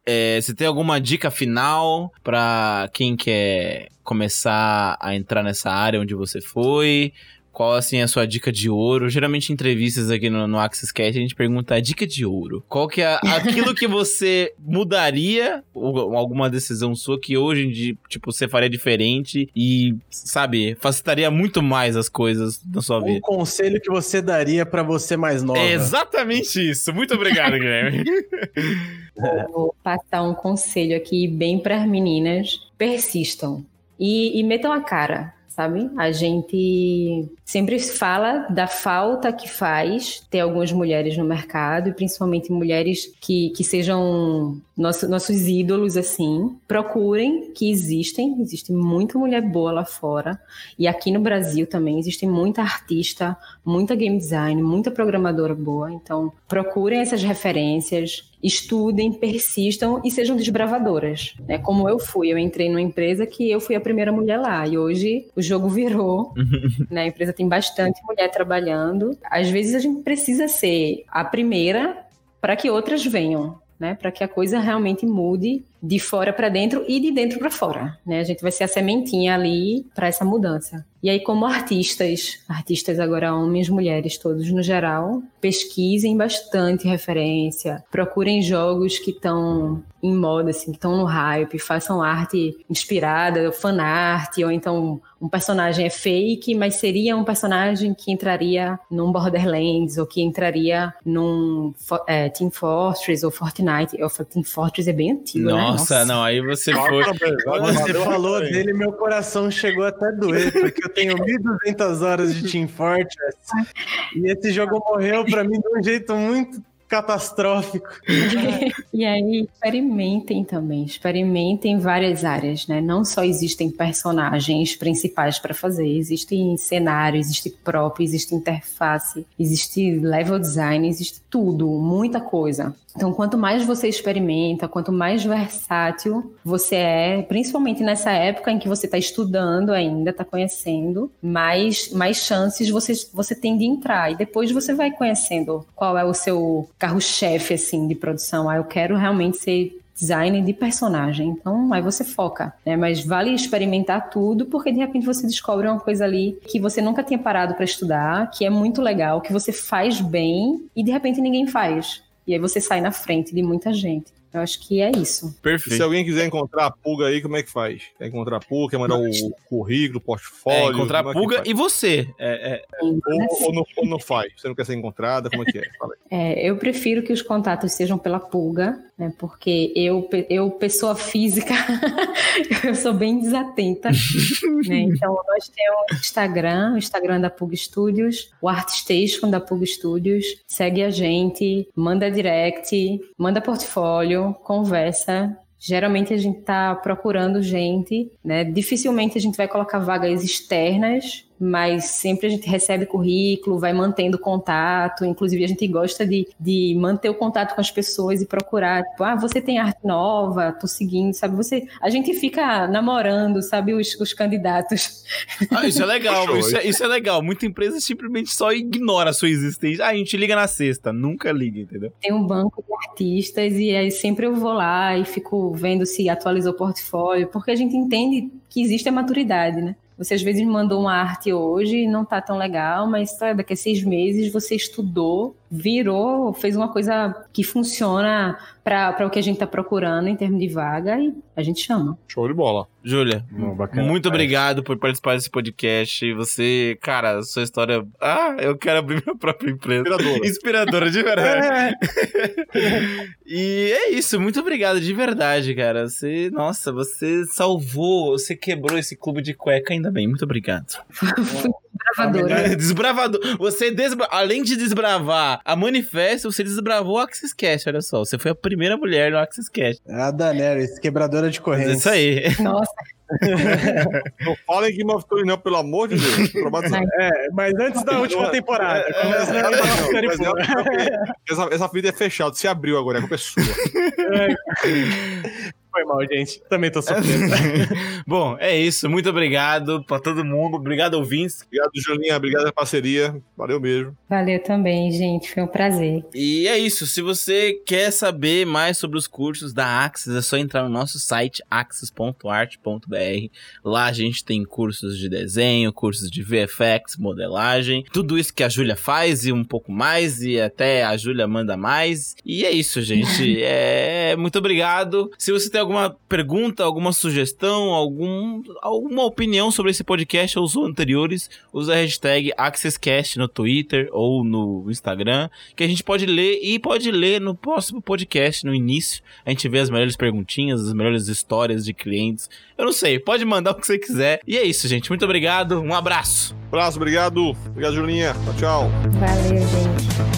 É, você tem alguma dica final pra quem quer começar a entrar nessa área onde você foi? Qual, assim, é a sua dica de ouro? Geralmente, em entrevistas aqui no, no Access Cast, a gente pergunta a dica de ouro. Qual que é aquilo que você [LAUGHS] mudaria, ou alguma decisão sua que hoje em dia, tipo, você faria diferente e, sabe, facilitaria muito mais as coisas na sua Um vida? conselho que você daria pra você mais nova. É exatamente isso. Muito obrigado, Guilherme. [LAUGHS] Vou- Vou passar um conselho aqui bem para as meninas. Persistam. E, e metam a cara. Sabe? A gente sempre fala da falta que faz ter algumas mulheres no mercado, e principalmente mulheres que, que sejam nosso, nossos ídolos, assim. Procurem que existem, existe muita mulher boa lá fora, e aqui no Brasil também existe muita artista, muita game design, muita programadora boa, então procurem essas referências, estudem, persistam e sejam desbravadoras. Né? Como eu fui, eu entrei numa empresa que eu fui a primeira mulher lá e hoje o jogo virou. [LAUGHS] né? A empresa tem bastante mulher trabalhando. Às vezes a gente precisa ser a primeira para que outras venham. Né, para que a coisa realmente mude de fora para dentro e de dentro para fora, né? A gente vai ser a sementinha ali para essa mudança. E aí, como artistas, artistas agora homens, mulheres, todos no geral, pesquisem bastante referência, procurem jogos que estão em moda, assim, que estão no hype, façam arte inspirada, fan art, ou então um personagem é fake, mas seria um personagem que entraria num Borderlands, ou que entraria num é, Team Fortress ou Fortnite. O Team Fortress é bem antigo, Nossa, né? Nossa, não, aí você foi. Você falou dele, meu coração chegou até a doer, porque eu tenho 1.200 horas de Team Fortress. E esse jogo morreu pra mim de um jeito muito catastrófico. e aí, experimentem também, experimentem várias áreas, né? Não só existem personagens principais para fazer, existem cenário, existe prop, existe interface, existe level design, existe tudo, muita coisa. Então, quanto mais você experimenta, quanto mais versátil você é, principalmente nessa época em que você está estudando ainda, está conhecendo, mais, mais chances você, você tem de entrar. E depois você vai conhecendo qual é o seu carro-chefe, assim, de produção. Ah, eu quero realmente ser design de personagem. Então, aí você foca, né? Mas vale experimentar tudo, porque de repente você descobre uma coisa ali que você nunca tinha parado para estudar, que é muito legal, que você faz bem e de repente ninguém faz. E aí você sai na frente de muita gente. Eu acho que é isso. Perfeito. Se alguém quiser encontrar a Pulga aí, como é que faz? Quer encontrar a Pulga, quer mandar o currículo, portfólio? É, encontrar a Pulga é e você. É, é... Ou, ou, não, ou, não, faz? Você não quer ser encontrada? Como é que é? é? Eu prefiro que os contatos sejam pela Pulga, né? Porque eu, eu pessoa física, [LAUGHS] eu sou bem desatenta. [LAUGHS] né? Então, nós temos o Instagram, o Instagram da Pulga Studios, o ArtStation da Pulga Studios. Segue a gente, manda direct, manda portfólio, conversa. Geralmente a gente está procurando gente, né? Dificilmente a gente vai colocar vagas externas, mas sempre a gente recebe currículo, vai mantendo contato, inclusive a gente gosta de, de manter o contato com as pessoas e procurar, tipo, ah, você tem arte nova, tô seguindo, sabe? Você, a gente fica namorando, sabe, os, os candidatos. Ah, isso é legal, isso é, isso é legal. Muita empresa simplesmente só ignora a sua existência. Ah, a gente liga na sexta, nunca liga, entendeu? Tem um banco de artistas e aí sempre eu vou lá e fico vendo se atualizou o portfólio, porque a gente entende que existe a maturidade, né? Você às vezes mandou uma arte hoje e não tá tão legal, mas tá, daqui a seis meses você estudou, virou, fez uma coisa que funciona para o que a gente está procurando em termos de vaga e a gente chama. Show de bola. Júlia, muito obrigado por participar desse podcast. Você, cara, sua história. Ah, eu quero abrir minha própria empresa. Inspiradora. Inspiradora, de verdade. [LAUGHS] e é isso, muito obrigado, de verdade, cara. Você, nossa, você salvou, você quebrou esse clube de cueca, ainda bem. Muito obrigado. [LAUGHS] Desbravadora. [LAUGHS] Desbravador. Você, desbra... além de desbravar a Manifesto, você desbravou o Access Cash, olha só. Você foi a primeira mulher no Access Cash. A Daenerys, quebradora de correntes. É isso aí. Nossa. [LAUGHS] não falem Game of Thrones, não, pelo amor de Deus. É, mas antes da última temporada. É, é, é, essa, essa vida é fechada, se abriu agora, é é sua. Foi [LAUGHS] mal, gente. Também tô sofrendo. [LAUGHS] Bom, é isso. Muito obrigado pra todo mundo. Obrigado, ouvintes. Obrigado, Julinha. Obrigado pela parceria. Valeu mesmo. Valeu também, gente. Foi um prazer. E é isso. Se você quer saber mais sobre os cursos da Axis, é só entrar no nosso site axis.art.br. Lá a gente tem cursos de desenho, cursos de VFX, modelagem, tudo isso que a Júlia faz e um pouco mais, e até a Júlia manda mais. E é isso, gente. [LAUGHS] é... Muito obrigado. Se você tem alguma pergunta, alguma sugestão, algum, alguma opinião sobre esse podcast ou os anteriores, usa a hashtag AccessCast no Twitter ou no Instagram, que a gente pode ler e pode ler no próximo podcast, no início. A gente vê as melhores perguntinhas, as melhores histórias de clientes. Eu não sei, pode mandar o que você quiser. E é isso, gente. Muito obrigado. Um abraço. Abraço, obrigado. Obrigado, Julinha. Tchau, tchau. Valeu, gente.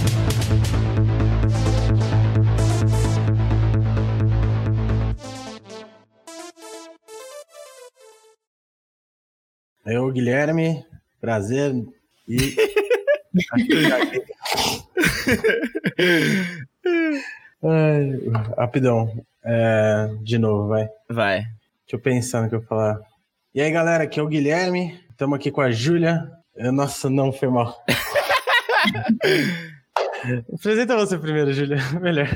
Eu, Guilherme, prazer. E. [LAUGHS] Ai, rapidão. É, de novo, vai. Vai. Deixa eu pensar no que eu falar. E aí, galera, aqui é o Guilherme. Estamos aqui com a Júlia. Nossa, não, foi mal. [LAUGHS] Apresenta você primeiro, Júlia. [LAUGHS] Melhor.